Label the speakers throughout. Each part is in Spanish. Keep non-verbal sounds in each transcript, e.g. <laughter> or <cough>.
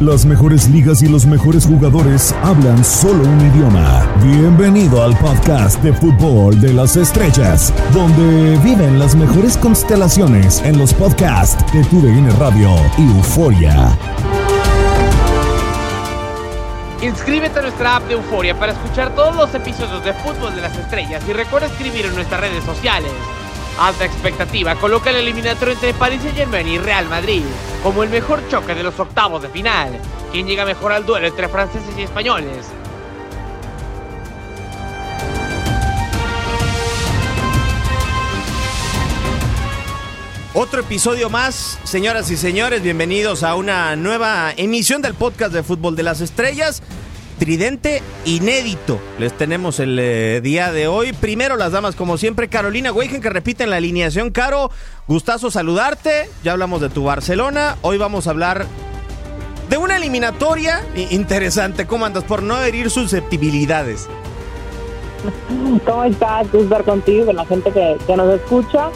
Speaker 1: Las mejores ligas y los mejores jugadores hablan solo un idioma. Bienvenido al podcast de fútbol de las estrellas, donde viven las mejores constelaciones en los podcasts de TUDN Radio y Euforia.
Speaker 2: Inscríbete a nuestra app de Euforia para escuchar todos los episodios de Fútbol de las Estrellas y recuerda escribir en nuestras redes sociales. Alta expectativa coloca el eliminatorio entre Paris Saint-Germain y Real Madrid como el mejor choque de los octavos de final. ¿Quién llega mejor al duelo entre franceses y españoles?
Speaker 3: Otro episodio más, señoras y señores, bienvenidos a una nueva emisión del podcast de Fútbol de las Estrellas. Tridente inédito. Les tenemos el eh, día de hoy. Primero las damas, como siempre, Carolina Weigen, que repite en la alineación. Caro, gustazo saludarte. Ya hablamos de tu Barcelona. Hoy vamos a hablar de una eliminatoria interesante. ¿Cómo andas? Por no herir susceptibilidades.
Speaker 4: ¿Cómo estás? Gusto estar contigo, con la gente que, que nos escucha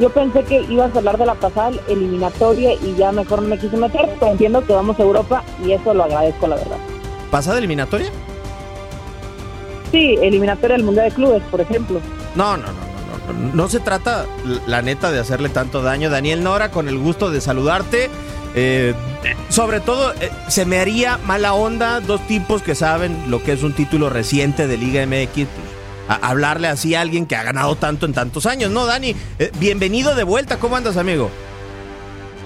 Speaker 4: yo pensé que ibas a hablar de la pasada eliminatoria y ya mejor no me quise meter, pero entiendo que vamos a Europa y eso lo agradezco, la verdad.
Speaker 3: ¿Pasada eliminatoria?
Speaker 4: Sí, eliminatoria del Mundial de Clubes, por ejemplo.
Speaker 3: No, no, no, no, no, no se trata, la neta, de hacerle tanto daño. Daniel Nora, con el gusto de saludarte. Eh, sobre todo, eh, se me haría mala onda dos tipos que saben lo que es un título reciente de Liga MX hablarle así a alguien que ha ganado tanto en tantos años, ¿no, Dani? Eh, bienvenido de vuelta, ¿cómo andas, amigo?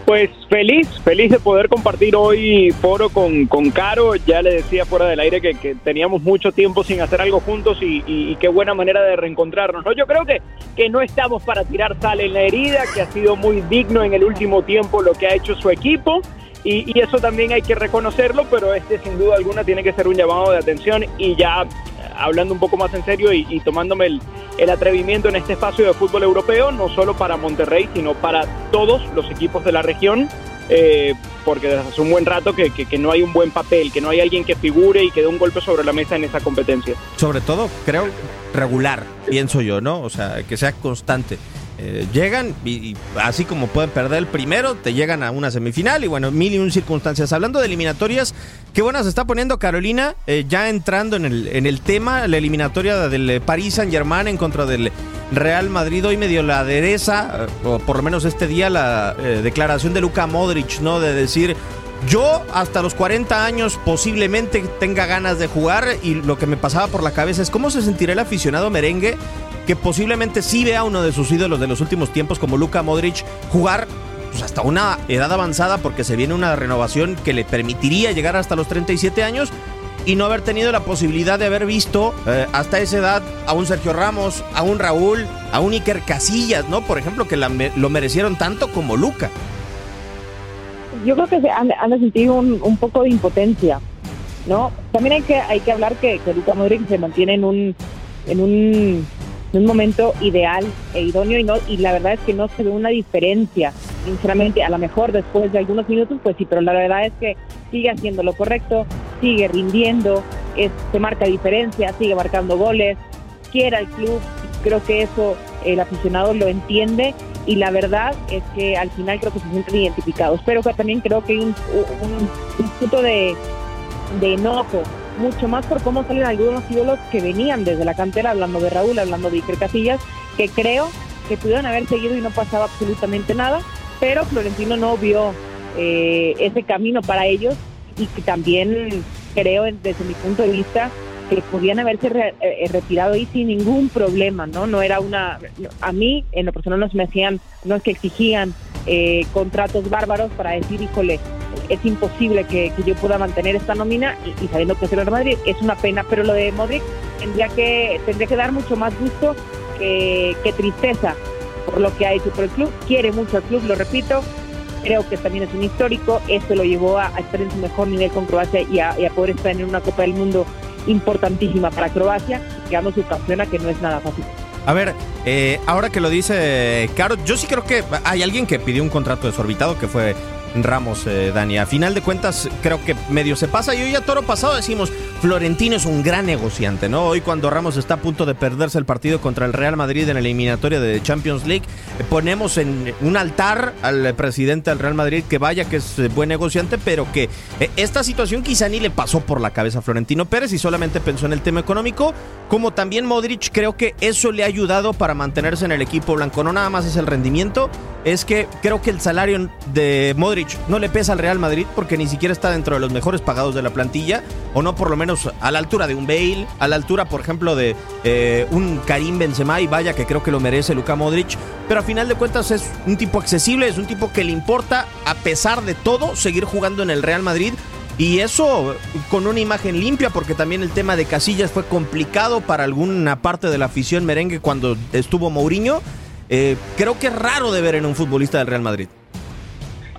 Speaker 5: Pues feliz, feliz de poder compartir hoy foro con, con Caro. Ya le decía fuera del aire que, teníamos mucho tiempo sin hacer algo juntos y, qué buena manera de reencontrarnos. ¿no? Yo creo que, que no estamos para tirar sal en la herida, que ha sido muy digno en el último tiempo lo que ha hecho su equipo. Y, y, eso también hay que reconocerlo, pero este sin duda alguna tiene que ser un llamado de atención y ya hablando un poco más en serio y, tomándome el, atrevimiento en este espacio de fútbol europeo, no solo para Monterrey, sino para todos los equipos de la región, eh, porque desde hace un buen rato que, que, no hay un buen papel, que no hay alguien que figure y que dé un golpe sobre la mesa en esa competencia.
Speaker 3: Sobre todo, creo, regular, pienso yo, ¿no? O sea, que sea constante. Eh, llegan y, así como pueden perder el primero, te llegan a una semifinal y bueno, mil y un circunstancias. Hablando de eliminatorias, qué buena se está poniendo Carolina, eh, ya entrando en el, en el tema, la eliminatoria del Paris Saint Germain en contra del Real Madrid. Hoy medio la adereza, eh, o por lo menos este día, la declaración de Luka Modric, ¿no? De decir, yo hasta los 40 años posiblemente tenga ganas de jugar y lo que me pasaba por la cabeza es cómo se sentirá el aficionado merengue que posiblemente sí vea uno de sus ídolos de los últimos tiempos como Luka Modric jugar pues, hasta una edad avanzada porque se viene una renovación que le permitiría llegar hasta los 37 años y no haber tenido la posibilidad de haber visto eh, hasta esa edad a un Sergio Ramos, a un Raúl, a un Iker Casillas, ¿no? Por ejemplo, que lo merecieron tanto como Luca.
Speaker 4: Yo creo que se han, sentido un, poco de impotencia, ¿no? También hay que, hay que hablar que, que Luca Modric se mantiene en un, en un un momento ideal e idóneo y no y la verdad es que no se ve una diferencia sinceramente a lo mejor después de algunos minutos pues sí pero la verdad es que sigue haciendo lo correcto sigue rindiendo se marca diferencia sigue marcando goles quiere al club creo que eso el aficionado lo entiende y la verdad es que al final creo que se sienten identificados. Pero también creo que hay un, un, punto de, de enojo mucho más por cómo salen algunos ídolos que venían desde la cantera, hablando de Raúl, hablando de Iker Casillas, que creo que pudieron haber seguido y no pasaba absolutamente nada, pero Florentino no vio eh, ese camino para ellos y que también creo desde mi punto de vista que podían haberse eh, retirado ahí sin ningún problema, ¿no? No era una... A mí, en lo personal, no me hacían, no es que exigían eh, contratos bárbaros para decir, híjole, es imposible que, yo pueda mantener esta nómina y, sabiendo que es el Real Madrid es una pena, pero lo de Modric tendría que, tendría que dar mucho más gusto que, tristeza por lo que ha hecho por el club, quiere mucho al club, lo repito, creo que también es un histórico, esto lo llevó a, estar en su mejor nivel con Croacia y a, poder estar en una Copa del Mundo importantísima para Croacia, quedando su campeona que no es nada fácil.
Speaker 3: A ver, eh, ahora que lo dice Caro, yo sí creo que hay alguien que pidió un contrato desorbitado que fue Ramos, eh, Dani. A final de cuentas, creo que medio se pasa. Y hoy a toro pasado decimos, Florentino es un gran negociante, ¿no? Hoy cuando Ramos está a punto de perderse el partido contra el Real Madrid en la eliminatoria de Champions League, eh, ponemos en un altar al presidente del Real Madrid que vaya que es eh, buen negociante, pero que esta situación quizá ni le pasó por la cabeza a Florentino Pérez y solamente pensó en el tema económico, como también Modric, creo que eso le ha ayudado para mantenerse en el equipo blanco. No nada más es el rendimiento, es que creo que el salario de Modric no le pesa al Real Madrid porque ni siquiera está dentro de los mejores pagados de la plantilla, o no por lo menos a la altura de un Bale, a la altura, por ejemplo, de eh, un Karim Benzema, y vaya que creo que lo merece Luka Modric, pero a final de cuentas es un tipo accesible, es un tipo que le importa, a pesar de todo, seguir jugando en el Real Madrid. Y eso con una imagen limpia, porque también el tema de Casillas fue complicado para alguna parte de la afición merengue cuando estuvo Mourinho. Eh, creo que es raro de ver en un futbolista del Real Madrid.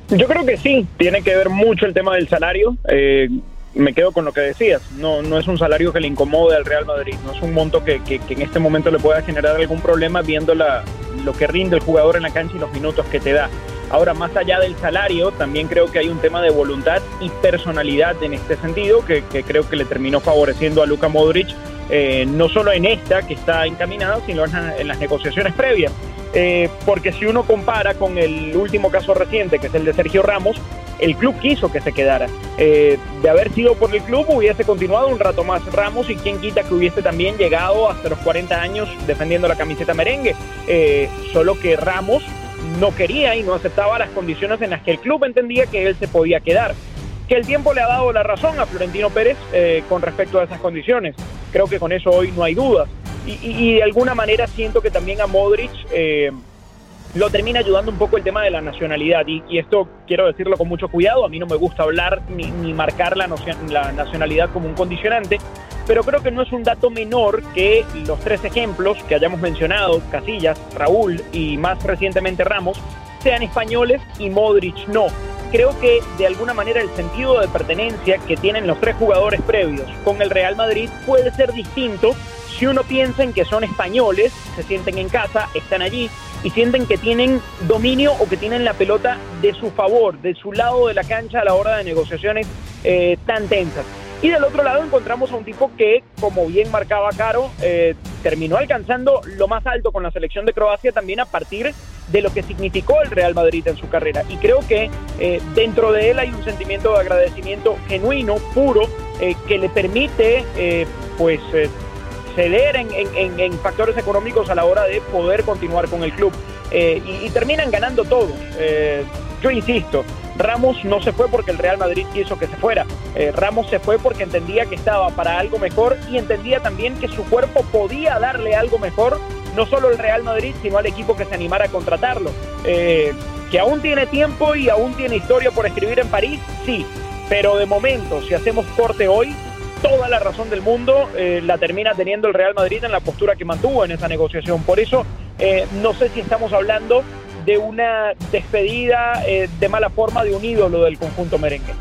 Speaker 5: Yo creo que sí, tiene que ver mucho el tema del salario. Eh, me quedo con lo que decías, no, no es un salario que le incomode al Real Madrid, no es un monto que, en este momento le pueda generar algún problema viendo la, lo que rinde el jugador en la cancha y los minutos que te da. Ahora, más allá del salario, también creo que hay un tema de voluntad y personalidad en este sentido que, que creo que le terminó favoreciendo a Luka Modric, eh, no solo en esta que está encaminada, sino en las negociaciones previas. Eh, porque si uno compara con el último caso reciente, que es el de Sergio Ramos, el club quiso que se quedara. Eh, de haber sido por el club, hubiese continuado un rato más Ramos y quien quita que hubiese también llegado hasta los 40 años defendiendo la camiseta merengue. Eh, solo que Ramos no quería y no aceptaba las condiciones en las que el club entendía que él se podía quedar. Que el tiempo le ha dado la razón a Florentino Pérez con respecto a esas condiciones. Creo que con eso hoy no hay dudas. Y, de alguna manera siento que también a Modric eh, lo termina ayudando un poco el tema de la nacionalidad. Y, esto quiero decirlo con mucho cuidado, a mí no me gusta hablar ni, marcar la, la nacionalidad como un condicionante, pero creo que no es un dato menor que los tres ejemplos que hayamos mencionado, Casillas, Raúl y más recientemente Ramos, sean españoles y Modric no. Creo que de alguna manera el sentido de pertenencia que tienen los tres jugadores previos con el Real Madrid puede ser distinto si uno piensa en que son españoles, se sienten en casa, están allí y sienten que tienen dominio o que tienen la pelota de su favor, de su lado de la cancha a la hora de negociaciones eh, tan tensas. Y del otro lado encontramos a un tipo que, como bien marcaba Caro, eh, terminó alcanzando lo más alto con la selección de Croacia también a partir de lo que significó el Real Madrid en su carrera. Y creo que eh, dentro de él hay un sentimiento de agradecimiento genuino, puro, que le permite pues ceder en, factores económicos a la hora de poder continuar con el club. Eh, y, terminan ganando todos. Eh, yo insisto, Ramos no se fue porque el Real Madrid quiso que se fuera. Eh, Ramos se fue porque entendía que estaba para algo mejor y entendía también que su cuerpo podía darle algo mejor, no solo al Real Madrid, sino al equipo que se animara a contratarlo. que aún tiene tiempo y aún tiene historia por escribir en París, sí. Pero de momento, si hacemos corte hoy, toda la razón del mundo eh, la termina teniendo el Real Madrid en la postura que mantuvo en esa negociación. Por eso eh, no sé si estamos hablando de una despedida eh, de mala forma de un ídolo del conjunto merengue.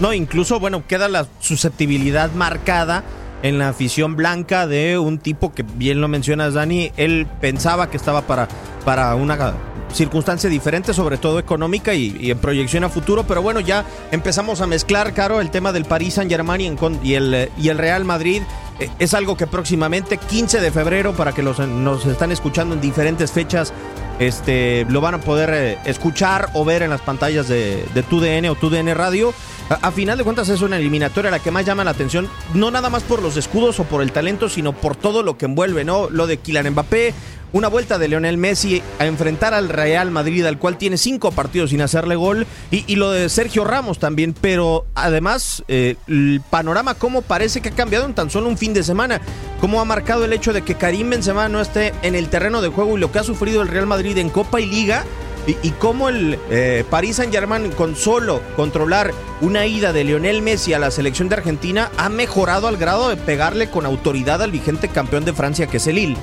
Speaker 3: No, incluso, bueno, queda la susceptibilidad marcada en la afición blanca de un tipo que bien lo mencionas, Dani, él pensaba que estaba para, para una circunstancia diferente, sobre todo económica y, en proyección a futuro. Pero bueno, ya empezamos a mezclar, Caro, el tema del Paris Saint Germain y, el, y el Real Madrid. Eh, es algo que próximamente, 15 de febrero, para que los, nos están escuchando en diferentes fechas, este, lo van a poder eh, escuchar o ver en las pantallas de, de TUDN o TUDN Radio. A, final de cuentas es una eliminatoria la que más llama la atención, no nada más por los escudos o por el talento, sino por todo lo que envuelve, ¿no? Lo de Kylian Mbappé, una vuelta de Leonel Messi a enfrentar al Real Madrid, al cual tiene cinco partidos sin hacerle gol, y, lo de Sergio Ramos también, pero además eh, el panorama cómo parece que ha cambiado en tan solo un fin de semana, cómo ha marcado el hecho de que Karim Benzema no esté en el terreno de juego y lo que ha sufrido el Real Madrid en Copa y Liga, y, cómo el eh, Paris Saint Germain con solo controlar una ida de Lionel Messi a la selección de Argentina ha mejorado al grado de pegarle con autoridad al vigente campeón de Francia que es el Lille.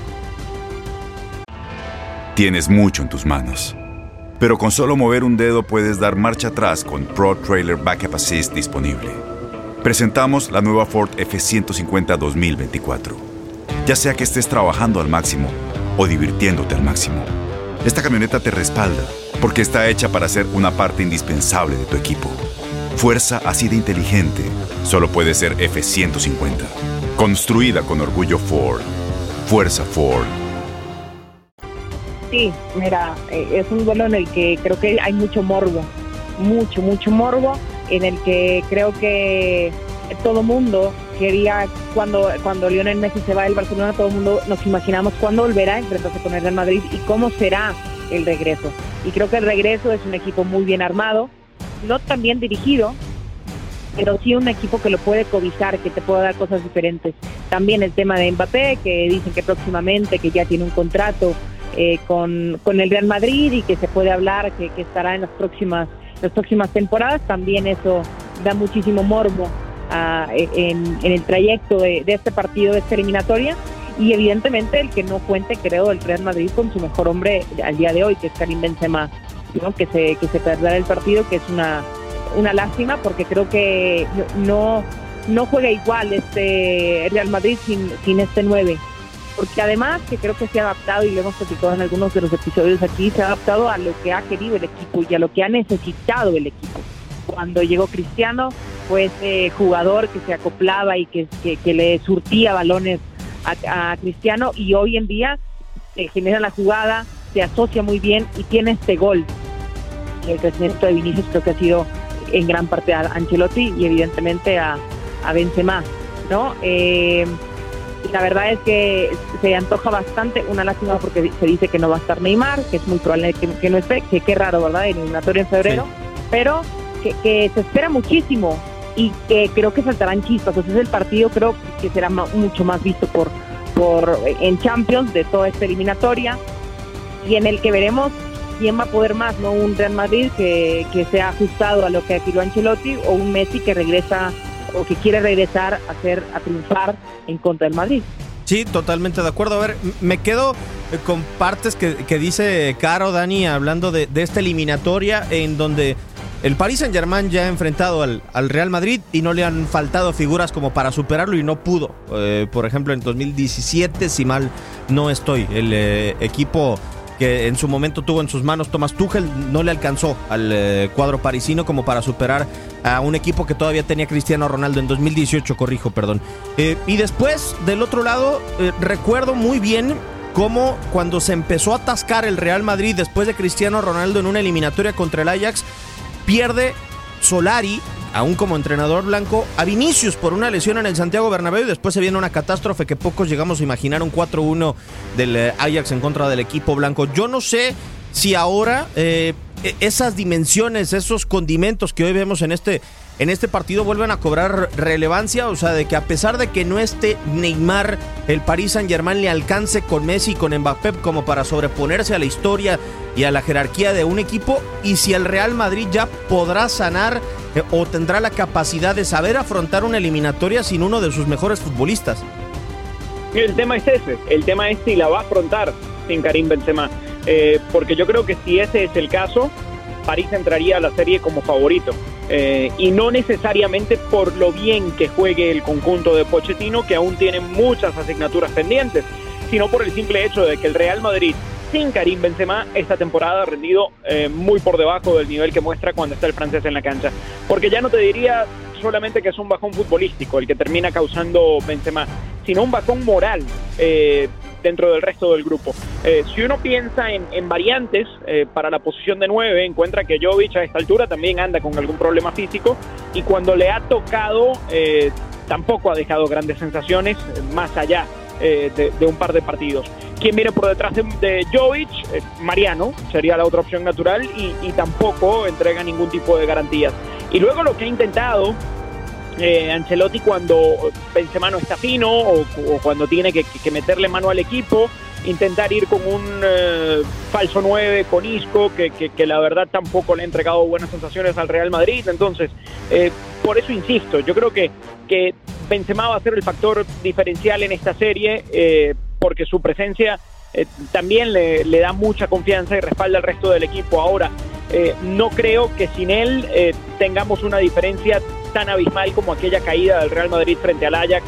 Speaker 6: Tienes mucho en tus manos Pero con solo mover un dedo puedes dar marcha atrás con Pro Trailer Backup Assist disponible. Presentamos la nueva Ford F150 2024. Ya sea que estés trabajando al máximo o divirtiéndote al máximo, esta camioneta te respalda porque está hecha para ser una parte indispensable de tu equipo. Fuerza así de inteligente solo puede ser F150. Construida con orgullo Ford. Fuerza Ford.
Speaker 4: Sí, mira, eh, es un duelo en el que creo que hay mucho morbo, mucho, mucho morbo, en el que creo que todo mundo quería, cuando, cuando Lionel Messi se va del Barcelona, todo el mundo nos imaginamos cuándo volverá a enfrentarse con el Real Madrid y cómo será el regreso. Y creo que el regreso es un equipo muy bien armado, no tan bien dirigido, pero sí un equipo que lo puede cobijar, que te puede dar cosas diferentes. También el tema de Mbappé, que dicen que próximamente, que ya tiene un contrato eh, con, con el Real Madrid y que se puede hablar que, que estará en las próximas, las próximas temporadas, también eso da muchísimo morbo ah, en, en, el trayecto de, de este partido, de esta eliminatoria y evidentemente el que no cuente, creo, el Real Madrid con su mejor hombre al día de hoy, que es Karim Benzema, ¿no? que se que se perderá el partido, que es una una lástima porque creo que no no juega igual este Real Madrid sin, sin este 9 porque además que creo que se ha adaptado y lo hemos platicado en algunos de los episodios aquí, se ha adaptado a lo que ha querido el equipo y a lo que ha necesitado el equipo. Cuando llegó Cristiano fue ese jugador que se acoplaba y que, que, que le surtía balones a, a, Cristiano y hoy en día se genera la jugada, se asocia muy bien y tiene este gol. El crecimiento de Vinicius creo que ha sido en gran parte a Ancelotti y evidentemente a, a Benzema, ¿no? Eh, la verdad es que se antoja bastante, una lástima porque se dice que no va a estar Neymar, que es muy probable que, que no esté, que qué raro, ¿verdad? El eliminatorio en febrero, sí. pero que, que, se espera muchísimo y que creo que saltarán chispas. Entonces el partido creo que será mucho más visto por, por en Champions de toda esta eliminatoria y en el que veremos quién va a poder más, ¿no? Un Real Madrid que, que se ha ajustado a lo que adquirió Ancelotti o un Messi que regresa o que quiere regresar a hacer a triunfar en contra del Madrid.
Speaker 3: Sí, totalmente de acuerdo. A ver, me quedo con partes que, que dice Caro, Dani, hablando de, de, esta eliminatoria en donde el Paris Saint Germain ya ha enfrentado al, al, Real Madrid y no le han faltado figuras como para superarlo y no pudo. Eh, por ejemplo, en 2017, si mal no estoy, el eh, equipo que en su momento tuvo en sus manos Thomas Tuchel, no le alcanzó al eh, cuadro parisino como para superar a un equipo que todavía tenía Cristiano Ronaldo en 2018, corrijo, perdón. Y después, del otro lado, recuerdo muy bien cómo cuando se empezó a atascar el Real Madrid después de Cristiano Ronaldo en una eliminatoria contra el Ajax, pierde Solari aún como entrenador blanco, a Vinicius por una lesión en el Santiago Bernabéu y después se viene una catástrofe que pocos llegamos a imaginar, un 4-1 del eh, Ajax en contra del equipo blanco. Yo no sé si ahora eh, esas dimensiones, esos condimentos que hoy vemos en este, en este partido vuelven a cobrar relevancia, o sea, de que a pesar de que no esté Neymar, el Paris Saint Germain le alcance con Messi y con Mbappé como para sobreponerse a la historia y a la jerarquía de un equipo, y si el Real Madrid ya podrá sanar eh, o tendrá la capacidad de saber afrontar una eliminatoria sin uno de sus mejores futbolistas.
Speaker 5: El tema es ese, el tema es si la va a afrontar sin Karim Benzema, eh, porque yo creo que si ese es el caso, París entraría a la serie como favorito. Eh, y no necesariamente por lo bien que juegue el conjunto de Pochettino, que aún tiene muchas asignaturas pendientes, sino por el simple hecho de que el Real Madrid sin Karim Benzema esta temporada ha rendido eh, muy por debajo del nivel que muestra cuando está el francés en la cancha. Porque ya no te diría solamente que es un bajón futbolístico el que termina causando Benzema, sino un bajón moral. Eh, dentro del resto del grupo. Eh, si uno piensa en, en variantes eh, para la posición de 9, encuentra que Jovic a esta altura también anda con algún problema físico y cuando le ha tocado eh, tampoco ha dejado grandes sensaciones más allá de, de, un par de partidos. Quien viene por detrás de, de Jovic, Mariano, sería la otra opción natural y, y tampoco entrega ningún tipo de garantías. Y luego lo que ha intentado eh, Ancelotti cuando Benzema no está fino o, cuando tiene que, meterle mano al equipo, intentar ir con un eh, falso 9 con Isco, que, que, que, la verdad tampoco le ha entregado buenas sensaciones al Real Madrid. Entonces, eh, por eso insisto, yo creo que, que Benzema va a ser el factor diferencial en esta serie, eh, porque su presencia eh, también le, le, da mucha confianza y respalda al resto del equipo. Ahora, eh, no creo que sin él eh, tengamos una diferencia tan abismal como aquella caída del Real Madrid frente al Ajax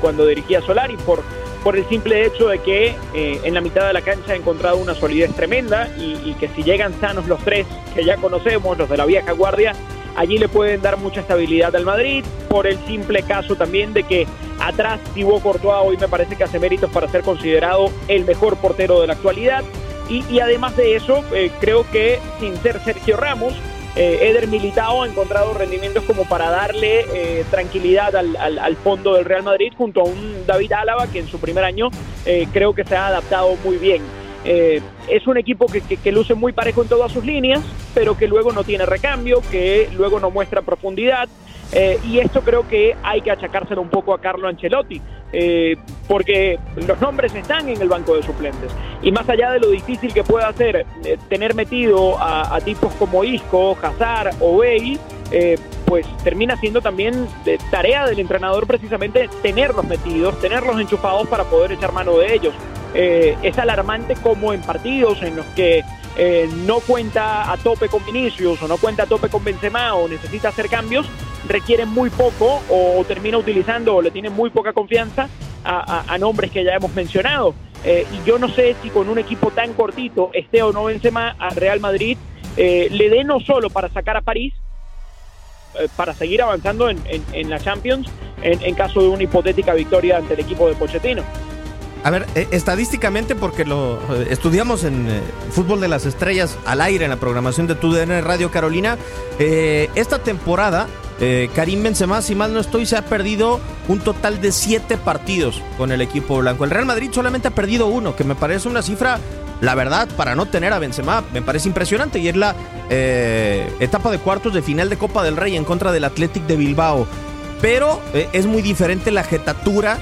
Speaker 5: cuando dirigía Solari, por, por el simple hecho de que en la mitad de la cancha ha encontrado una solidez tremenda y, y que si llegan sanos los tres que ya conocemos, los de la vieja guardia, allí le pueden dar mucha estabilidad al Madrid, por el simple caso también de que atrás Thibaut Courtois hoy me parece que hace méritos para ser considerado el mejor portero de la actualidad, y, además de eso, eh, creo que sin ser Sergio Ramos, eh, Eder Militao ha encontrado rendimientos como para darle eh, tranquilidad al, fondo del Real Madrid junto a un David Álava que en su primer año creo que se ha adaptado muy bien. es un equipo que, que, luce muy parejo en todas sus líneas, pero que luego no tiene recambio, que luego no muestra profundidad. Y esto creo que hay que achacárselo un poco a Carlo Ancelotti. Eh, porque los nombres están en el banco de suplentes. Y más allá de lo difícil que pueda ser eh, tener metido a, tipos como Isco, Hazard o Bale, eh, pues termina siendo también de tarea del entrenador precisamente tenerlos metidos, tenerlos enchufados para poder echar mano de ellos. es alarmante como en partidos en los que no cuenta a tope con Vinicius o no cuenta a tope con Benzema o necesita hacer cambios, requieren muy poco o, termina utilizando o le tiene muy poca confianza a, nombres que ya hemos mencionado. Eh, y yo no sé si con un equipo tan cortito, esté o no Benzema, a Real Madrid eh, le dé no solo para sacar a París, eh, para seguir avanzando en, la Champions en, caso de una hipotética victoria ante el equipo de Pochettino.
Speaker 3: A ver, estadísticamente, porque lo estudiamos en Fútbol de las Estrellas al aire en la programación de TUDN Radio Carolina, esta temporada eh, Karim Benzema, si mal no estoy, se ha perdido un total de siete partidos con el equipo blanco. El Real Madrid solamente ha perdido uno, que me parece una cifra, la verdad, para no tener a Benzema, me parece impresionante. Y es la eh, etapa de cuartos de final de Copa del Rey en contra del Athletic de Bilbao. Pero eh, es muy diferente la jetatura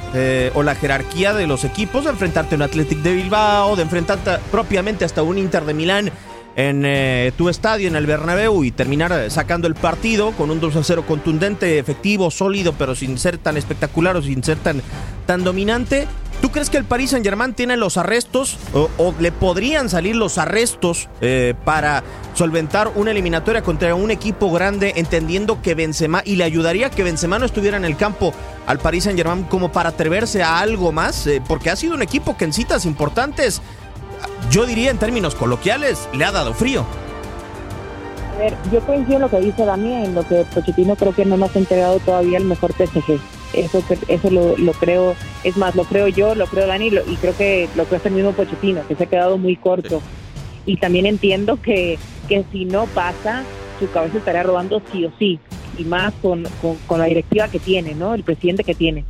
Speaker 3: o la jerarquía de los equipos de enfrentarte a un Athletic de Bilbao, de enfrentarte propiamente hasta un Inter de Milán en eh, tu estadio, en el Bernabéu, y terminar eh, sacando el partido con un 2 a 0 contundente, efectivo, sólido, pero sin ser tan espectacular o sin ser tan, tan dominante. ¿Tú crees que el Paris Saint Germain tiene los arrestos o, le podrían salir los arrestos eh, para solventar una eliminatoria contra un equipo grande, entendiendo que Benzema y le ayudaría que Benzema no estuviera en el campo al Paris Saint Germain como para atreverse a algo más? porque ha sido un equipo que en citas importantes yo diría en términos coloquiales, le ha dado frío.
Speaker 4: A ver, yo coincido en lo que dice Dani, en lo que Pochettino creo que no nos ha entregado todavía el mejor PSG. Eso, eso lo, creo, es más, lo creo yo, lo creo Dani y creo que lo creo el mismo Pochettino, que se ha quedado muy corto. Y también entiendo que, que si no pasa, su cabeza estaría robando sí o sí, y más con, con, con la directiva que tiene, ¿no? El presidente que tiene.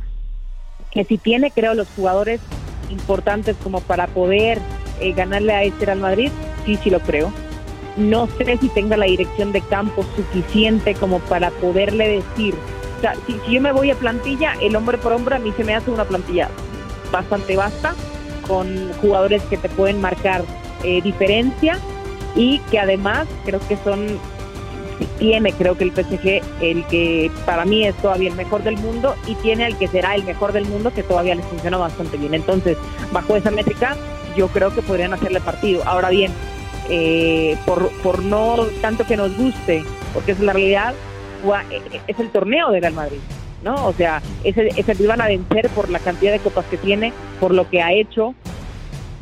Speaker 4: Que si tiene, creo, los jugadores importantes como para poder eh, ganarle a este Real Madrid, sí, sí lo creo. No sé si tenga la dirección de campo suficiente como para poderle decir, o sea, si, yo me voy a plantilla, el hombre por hombre a mí se me hace una plantilla bastante vasta, con jugadores que te pueden marcar eh, diferencia y que además creo que son tiene creo que el PSG el que para mí es todavía el mejor del mundo y tiene el que será el mejor del mundo que todavía les funciona bastante bien entonces bajo esa métrica yo creo que podrían hacerle partido. Ahora bien, eh, por, por no tanto que nos guste, porque es la realidad, es el torneo de Real Madrid, ¿no? O sea, es el, es el van a vencer por la cantidad de copas que tiene, por lo que ha hecho,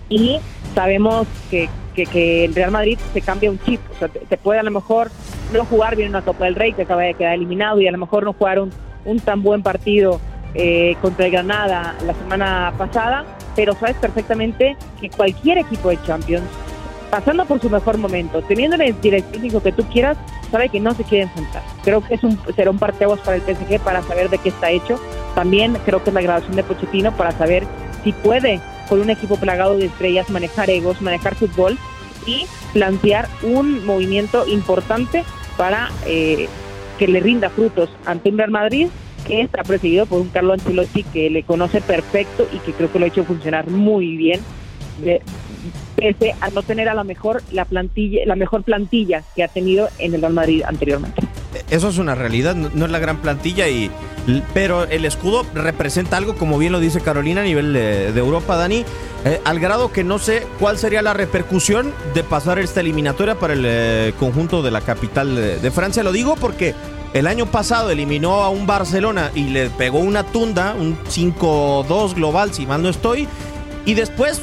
Speaker 4: y sabemos que, que, el Real Madrid se cambia un chip, o sea, puede a lo mejor no jugar bien una Copa del Rey, que acaba de quedar eliminado, y a lo mejor no jugar un, un tan buen partido eh, contra el Granada la semana pasada, pero sabes perfectamente que cualquier equipo de Champions, pasando por su mejor momento, teniendo el director que tú quieras, sabe que no se quiere enfrentar. Creo que es un, será un parteaguas para el PSG para saber de qué está hecho. También creo que es la grabación de Pochettino para saber si puede, con un equipo plagado de estrellas, manejar egos, manejar fútbol y plantear un movimiento importante para eh, que le rinda frutos ante un Real Madrid que está presidido por un Carlo Ancelotti que le conoce perfecto y que creo que lo ha hecho funcionar muy bien, pese a no tener a la mejor la plantilla, la mejor plantilla que ha tenido en el Real Madrid anteriormente.
Speaker 3: eso es una realidad, no, es la gran plantilla, y, pero el escudo representa algo, como bien lo dice Carolina, a nivel de, Europa, Dani, eh, al grado que no sé cuál sería la repercusión de pasar esta eliminatoria para el eh, conjunto de la capital de, Francia. Lo digo porque el año pasado eliminó a un Barcelona y le pegó una tunda, un 5-2 global, si mal no estoy, y después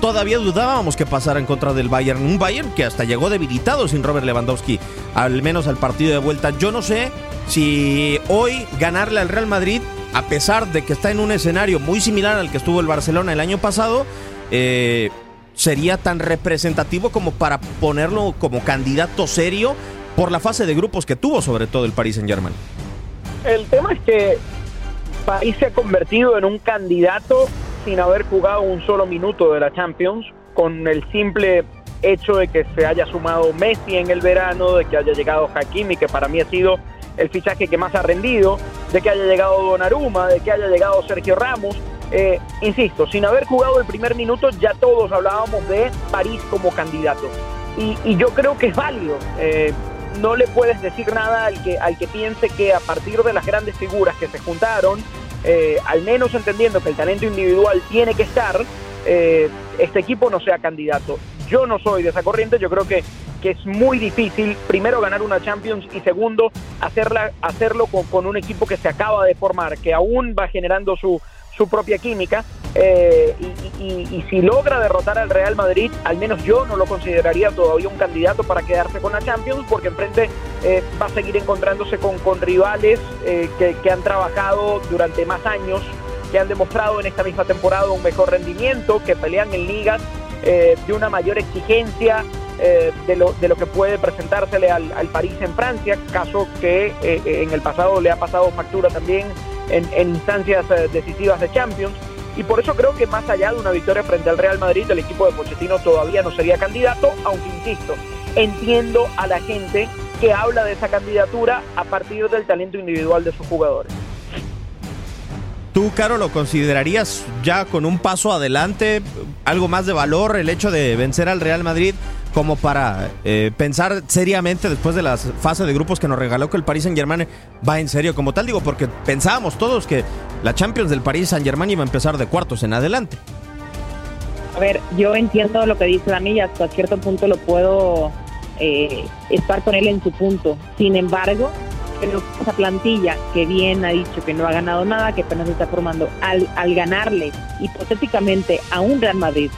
Speaker 3: todavía dudábamos que pasara en contra del Bayern. Un Bayern que hasta llegó debilitado sin Robert Lewandowski, al menos al partido de vuelta. Yo no sé si hoy ganarle al Real Madrid, a pesar de que está en un escenario muy similar al que estuvo el Barcelona el año pasado, eh, sería tan representativo como para ponerlo como candidato serio por la fase de grupos que tuvo, sobre todo el Paris Saint Germain.
Speaker 5: El tema es que París se ha convertido en un candidato sin haber jugado un solo minuto de la Champions, con el simple hecho de que se haya sumado Messi en el verano, de que haya llegado Hakimi, que para mí ha sido el fichaje que más ha rendido, de que haya llegado Donnarumma, de que haya llegado Sergio Ramos. Eh, insisto, sin haber jugado el primer minuto ya todos hablábamos de París como candidato. Y, yo creo que es válido. Eh, no le puedes decir nada al que, al que piense que a partir de las grandes figuras que se juntaron, eh, al menos entendiendo que el talento individual tiene que estar, eh, este equipo no sea candidato. Yo no soy de esa corriente, yo creo que, que es muy difícil, primero, ganar una Champions y segundo, hacerla, hacerlo con un equipo que se acaba de formar, que aún va generando su, su propia química. Eh, y, si logra derrotar al Real Madrid, al menos yo no lo consideraría todavía un candidato para quedarse con la Champions, porque enfrente eh, va a seguir encontrándose con, con rivales eh, que, han trabajado durante más años, que han demostrado en esta misma temporada un mejor rendimiento, que pelean en ligas de una mayor exigencia. de, lo, de lo que puede presentársele al, al París en Francia, caso que en el pasado le ha pasado factura también en, instancias eh, decisivas de Champions. Y por eso creo que más allá de una victoria frente al Real Madrid, el equipo de Pochettino todavía no sería candidato, aunque insisto, entiendo a la gente que habla de esa candidatura a partir del talento individual de sus jugadores.
Speaker 3: ¿Tú, Caro, lo considerarías ya con un paso adelante, algo más de valor el hecho de vencer al Real Madrid como para eh, pensar seriamente después de la fase de grupos que nos regaló que el Paris Saint Germain va en serio como tal? Digo, porque pensábamos todos que la Champions del Paris Saint Germain iba a empezar de cuartos en adelante.
Speaker 4: A ver, yo entiendo lo que dice Dani y hasta cierto punto lo puedo eh, estar con él en su punto. Sin embargo, creo que esa plantilla que bien ha dicho que no ha ganado nada, que apenas está formando, al, al ganarle hipotéticamente a un Real Madrid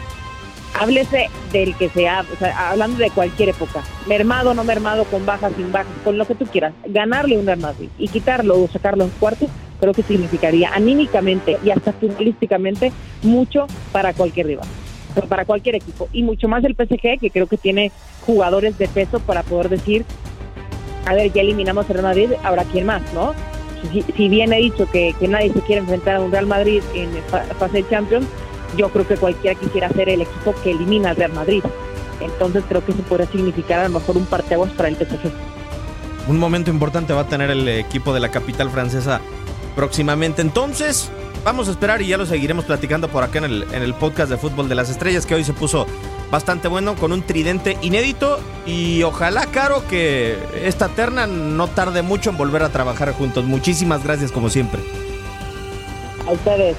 Speaker 4: háblese del que sea, o sea, hablando de cualquier época, mermado, no mermado, con bajas, sin bajas, con lo que tú quieras, ganarle un Real Madrid y quitarlo o sacarlo en cuartos, creo que significaría anímicamente y hasta futbolísticamente mucho para cualquier rival, para cualquier equipo. Y mucho más el PSG que creo que tiene jugadores de peso para poder decir, a ver, ya eliminamos el Real Madrid, habrá quien más, ¿no? Si, bien he dicho que, que nadie se quiere enfrentar a un Real Madrid en fase de Champions, yo creo que cualquiera quisiera ser el equipo que elimina al Real Madrid. Entonces creo que eso podría significar a lo mejor un parteaguas para el PSG.
Speaker 3: Un momento importante va a tener el equipo de la capital francesa próximamente. Entonces, vamos a esperar y ya lo seguiremos platicando por acá en el, en el podcast de Fútbol de las Estrellas, que hoy se puso bastante bueno con un tridente inédito. Y ojalá, Caro, que esta terna no tarde mucho en volver a trabajar juntos. Muchísimas gracias, como siempre.
Speaker 4: A ustedes.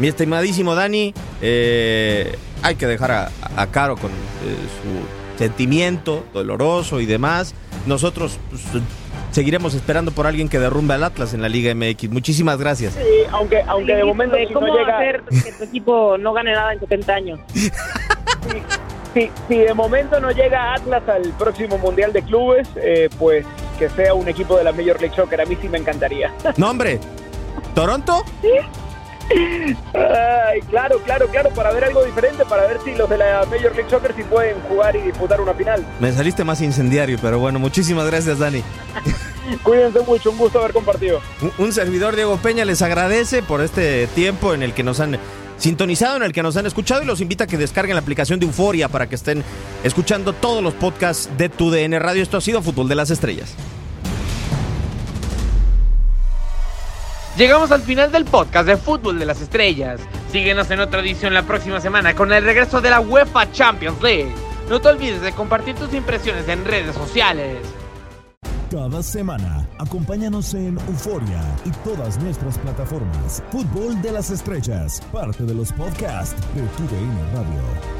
Speaker 3: Mi estimadísimo Dani, eh, hay que dejar a, Caro con eh, su sentimiento doloroso y demás. Nosotros pues, seguiremos esperando por alguien que derrumbe al Atlas en la Liga MX. Muchísimas gracias.
Speaker 5: Sí, aunque, aunque de momento
Speaker 4: ¿Cómo no llega... hacer que tu <laughs> equipo no gane nada en 70 años?
Speaker 5: si, de momento no llega Atlas al próximo Mundial de Clubes, eh, pues que sea un equipo de la Major League Soccer. A mí sí me encantaría.
Speaker 3: No, hombre. ¿Toronto?
Speaker 5: Sí. Ay, claro, claro, claro, para ver algo diferente, para ver si los de la Major League Soccer sí pueden jugar y disputar una final.
Speaker 3: Me saliste más incendiario, pero bueno, muchísimas gracias, Dani. <laughs>
Speaker 5: Cuídense mucho, un gusto haber compartido.
Speaker 3: Un, servidor, Diego Peña, les agradece por este tiempo en el que nos han sintonizado, en el que nos han escuchado y los invita a que descarguen la aplicación de Euforia para que estén escuchando todos los podcasts de tu DN Radio. Esto ha sido Fútbol de las Estrellas.
Speaker 2: Llegamos al final del podcast de Fútbol de las Estrellas. Síguenos en otra edición la próxima semana con el regreso de la UEFA Champions League. No te olvides de compartir tus impresiones en redes sociales.
Speaker 1: cada semana. Acompáñanos en Euforia y todas nuestras plataformas. Fútbol de las Estrellas, parte de los podcasts de TUDN Radio.